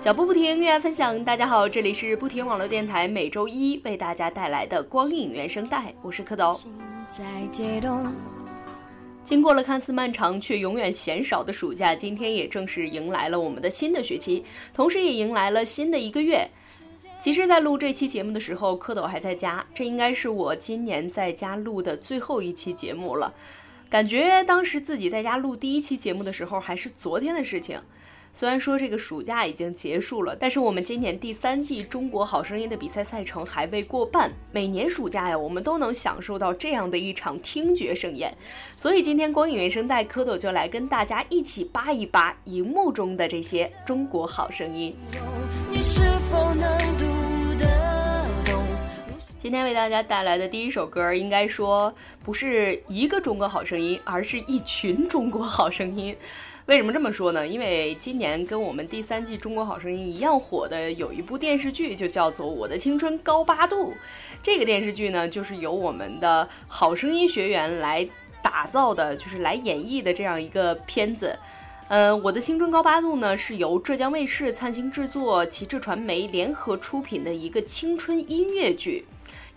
脚步不停，音乐分享。大家好，这里是不停网络电台，每周一为大家带来的光影原声带，我是蝌蚪。经过了看似漫长却永远嫌少的暑假，今天也正式迎来了我们的新的学期，同时也迎来了新的一个月。其实，在录这期节目的时候，蝌蚪还在家，这应该是我今年在家录的最后一期节目了。感觉当时自己在家录第一期节目的时候，还是昨天的事情。虽然说这个暑假已经结束了，但是我们今年第三季《中国好声音》的比赛赛程还未过半。每年暑假呀，我们都能享受到这样的一场听觉盛宴。所以今天光影原声带蝌蚪就来跟大家一起扒一扒荧幕中的这些《中国好声音》。你是否能读得懂？今天为大家带来的第一首歌，应该说不是一个《中国好声音》，而是一群《中国好声音》。为什么这么说呢？因为今年跟我们第三季《中国好声音》一样火的有一部电视剧，就叫做《我的青春高八度》。这个电视剧呢，就是由我们的好声音学员来打造的，就是来演绎的这样一个片子。呃，《我的青春高八度》呢，是由浙江卫视、灿星制作、旗帜传媒联合出品的一个青春音乐剧。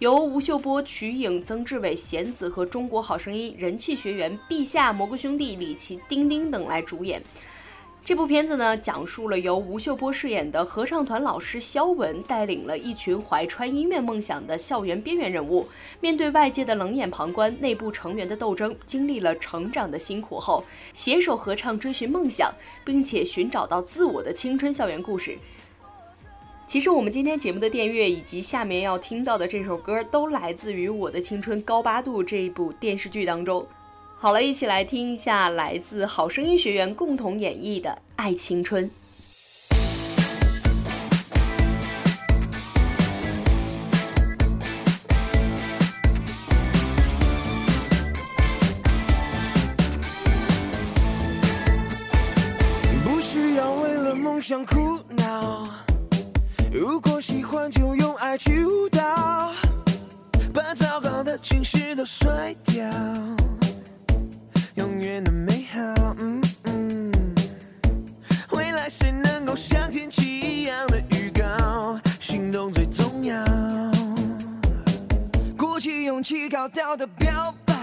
由吴秀波、瞿颖、曾志伟、贤子和中国好声音人气学员陛下、蘑菇兄弟、李琦、丁丁等来主演。这部片子呢，讲述了由吴秀波饰演的合唱团老师肖文带领了一群怀揣音乐梦想的校园边缘人物，面对外界的冷眼旁观、内部成员的斗争，经历了成长的辛苦后，携手合唱追寻梦想，并且寻找到自我的青春校园故事。其实我们今天节目的电乐以及下面要听到的这首歌，都来自于《我的青春高八度》这一部电视剧当中。好了，一起来听一下来自好声音学员共同演绎的《爱青春》。不需要为了梦想哭鼓起勇气高调的表白，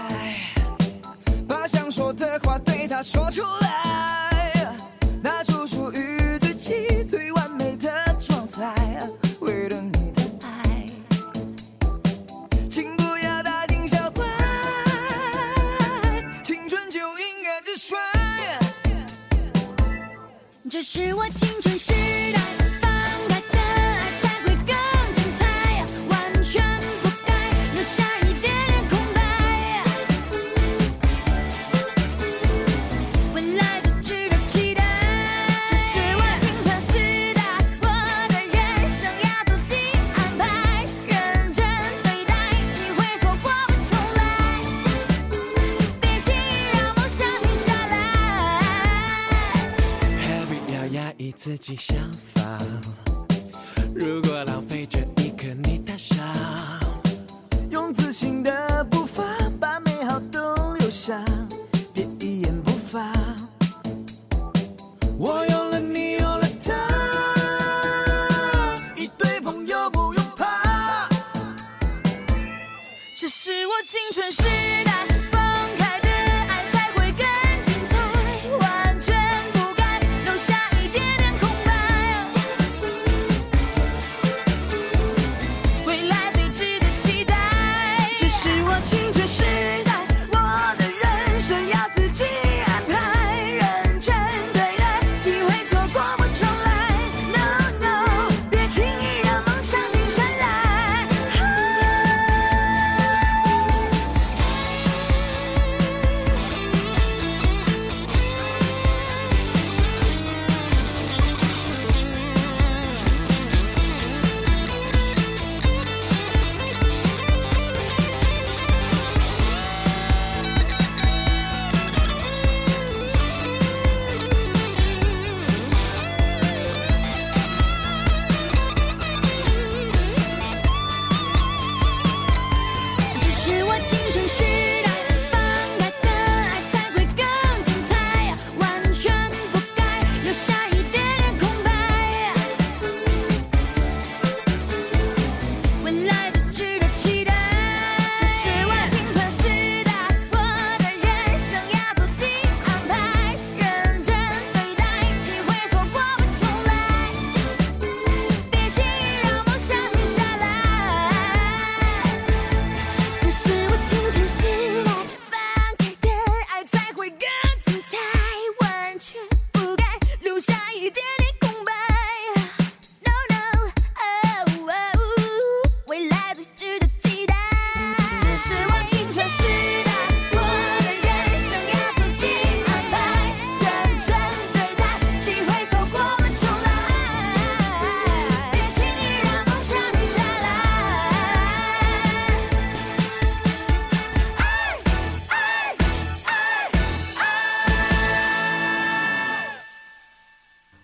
把想说的话对他说出来，拿出属于自己最完美的状态。为了你的爱，请不要大惊小怪，青春就应该直率。这是我青春时代。这是我青春时代。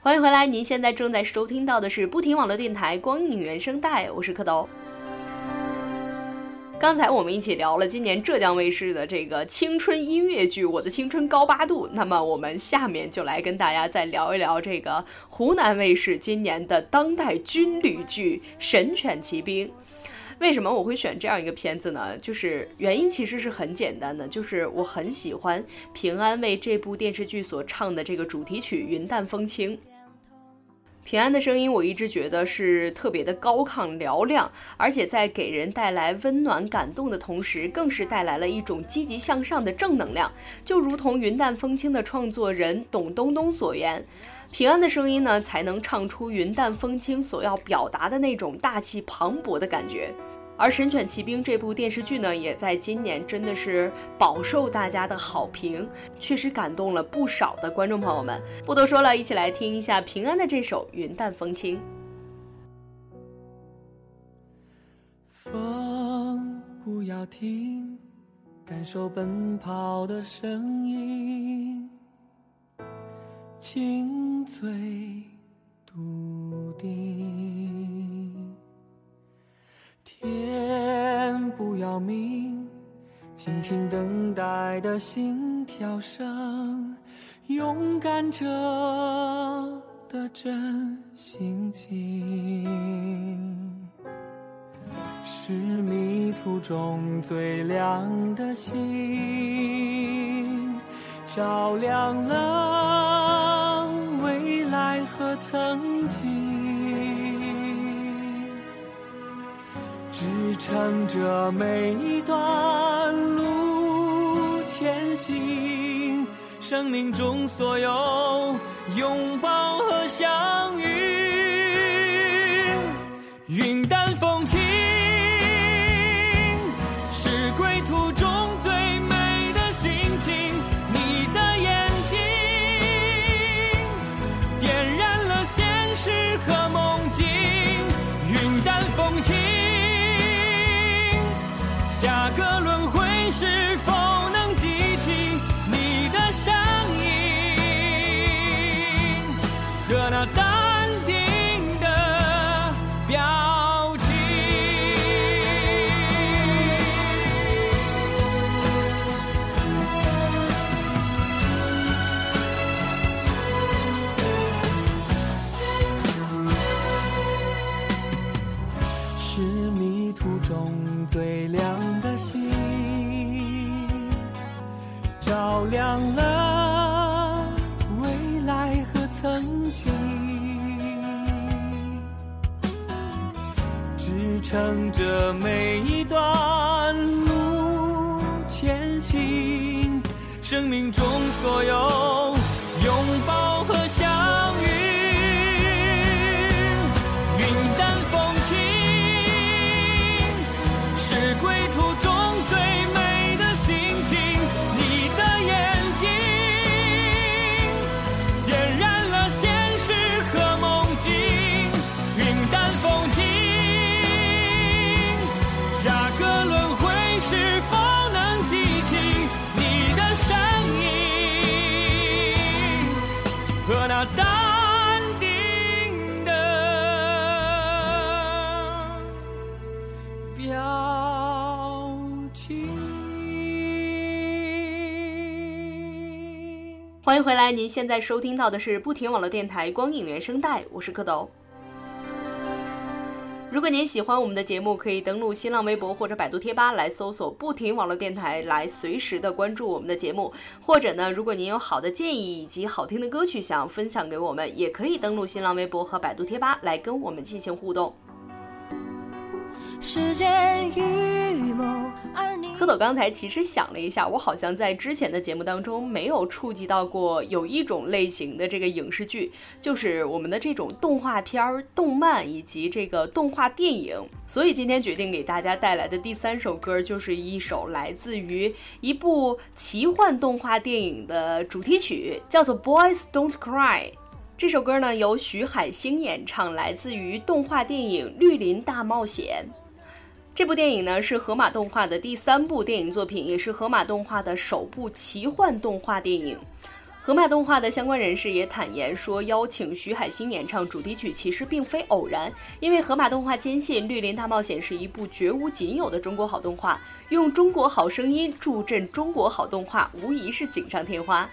欢迎回来，您现在正在收听到的是不停网络电台光影原声带，我是蝌蚪。刚才我们一起聊了今年浙江卫视的这个青春音乐剧《我的青春高八度》，那么我们下面就来跟大家再聊一聊这个湖南卫视今年的当代军旅剧《神犬奇兵》。为什么我会选这样一个片子呢？就是原因其实是很简单的，就是我很喜欢平安为这部电视剧所唱的这个主题曲《云淡风轻》。平安的声音，我一直觉得是特别的高亢嘹亮，而且在给人带来温暖感动的同时，更是带来了一种积极向上的正能量。就如同《云淡风轻》的创作人董冬冬所言，平安的声音呢，才能唱出《云淡风轻》所要表达的那种大气磅礴的感觉。而《神犬奇兵》这部电视剧呢，也在今年真的是饱受大家的好评，确实感动了不少的观众朋友们。不多说了，一起来听一下平安的这首《云淡风轻》。风不要停，感受奔跑的声音，轻醉笃定。心跳声，勇敢者的真心情，是迷途中最亮的星，照亮了未来和曾经。支撑着每一段前行，生命中所有拥抱和相遇，云淡风轻，是归途中最美的心情。你的眼睛点燃了现实和梦境，云淡风轻。下个轮回是否乘着每一段路前行，生命中所有回来，您现在收听到的是不停网络电台光影原声带，我是蝌蚪。如果您喜欢我们的节目，可以登录新浪微博或者百度贴吧来搜索“不停网络电台”，来随时的关注我们的节目。或者呢，如果您有好的建议以及好听的歌曲想分享给我们，也可以登录新浪微博和百度贴吧来跟我们进行互动。时间预谋，蝌蚪刚才其实想了一下，我好像在之前的节目当中没有触及到过有一种类型的这个影视剧，就是我们的这种动画片儿、动漫以及这个动画电影。所以今天决定给大家带来的第三首歌，就是一首来自于一部奇幻动画电影的主题曲，叫做《Boys Don't Cry》。这首歌呢由徐海星演唱，来自于动画电影《绿林大冒险》。这部电影呢是河马动画的第三部电影作品，也是河马动画的首部奇幻动画电影。河马动画的相关人士也坦言说，邀请徐海星演唱主题曲其实并非偶然，因为河马动画坚信《绿林大冒险》是一部绝无仅有的中国好动画，用中国好声音助阵中国好动画，无疑是锦上添花。《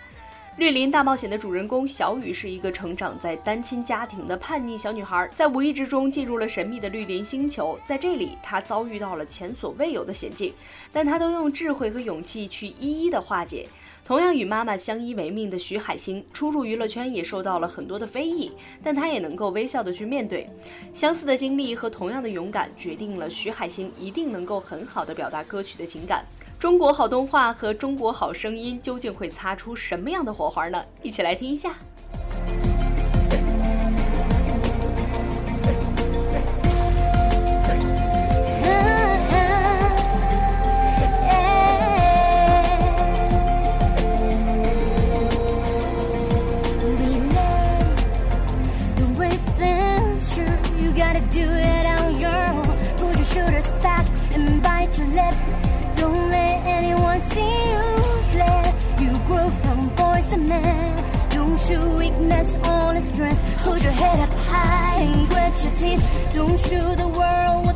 绿林大冒险》的主人公小雨是一个成长在单亲家庭的叛逆小女孩，在无意之中进入了神秘的绿林星球。在这里，她遭遇到了前所未有的险境，但她都用智慧和勇气去一一的化解。同样与妈妈相依为命的徐海星，初入娱乐圈也受到了很多的非议，但她也能够微笑的去面对。相似的经历和同样的勇敢，决定了徐海星一定能够很好的表达歌曲的情感。中国好动画和中国好声音究竟会擦出什么样的火花呢？一起来听一下。Don't show the world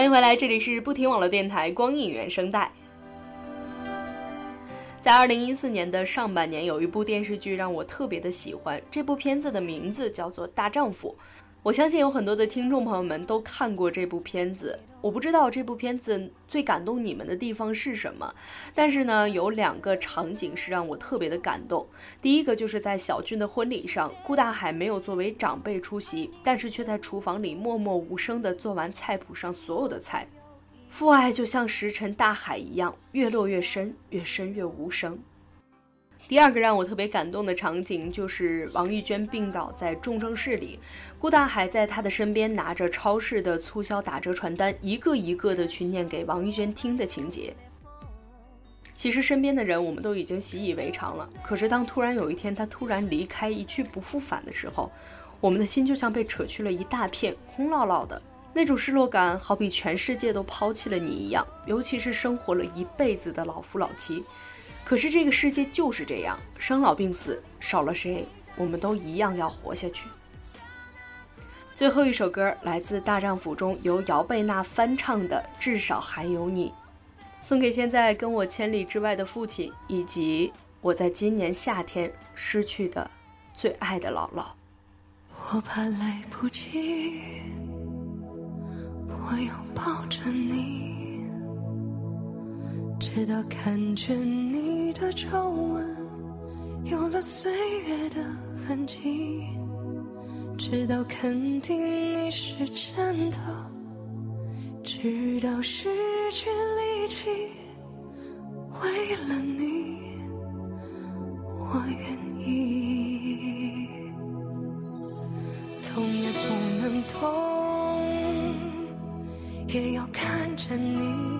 欢迎回来，这里是不停网络电台光影原声带。在二零一四年的上半年，有一部电视剧让我特别的喜欢，这部片子的名字叫做《大丈夫》。我相信有很多的听众朋友们都看过这部片子，我不知道这部片子最感动你们的地方是什么，但是呢，有两个场景是让我特别的感动。第一个就是在小俊的婚礼上，顾大海没有作为长辈出席，但是却在厨房里默默无声地做完菜谱上所有的菜。父爱就像石沉大海一样，越落越深，越深越无声。第二个让我特别感动的场景，就是王玉娟病倒在重症室里，顾大海在她的身边拿着超市的促销打折传单，一个一个的去念给王玉娟听的情节。其实身边的人我们都已经习以为常了，可是当突然有一天他突然离开，一去不复返的时候，我们的心就像被扯去了一大片，空落落的。那种失落感，好比全世界都抛弃了你一样，尤其是生活了一辈子的老夫老妻。可是这个世界就是这样，生老病死，少了谁，我们都一样要活下去。最后一首歌来自《大丈夫》中由姚贝娜翻唱的《至少还有你》，送给现在跟我千里之外的父亲，以及我在今年夏天失去的最爱的姥姥。我怕来不及，我要抱着你。直到看见你的皱纹有了岁月的痕迹，直到肯定你是真的，直到失去力气，为了你，我愿意。痛也不能痛，也要看着你。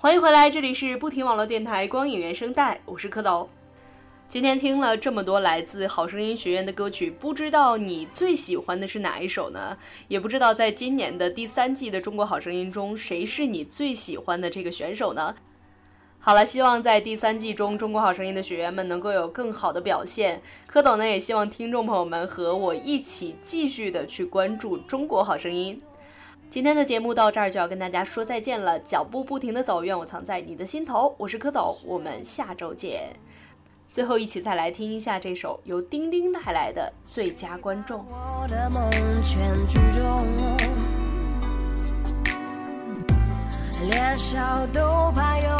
欢迎回来，这里是不停网络电台光影原声带，我是蝌蚪。今天听了这么多来自好声音学院的歌曲，不知道你最喜欢的是哪一首呢？也不知道在今年的第三季的中国好声音中，谁是你最喜欢的这个选手呢？好了，希望在第三季中，中国好声音的学员们能够有更好的表现。蝌蚪呢，也希望听众朋友们和我一起继续的去关注中国好声音。今天的节目到这儿就要跟大家说再见了，脚步不停的走，愿我藏在你的心头。我是蝌蚪，我们下周见。最后一起再来听一下这首由丁丁带来的《最佳观众》。我的梦全剧终，连笑都怕有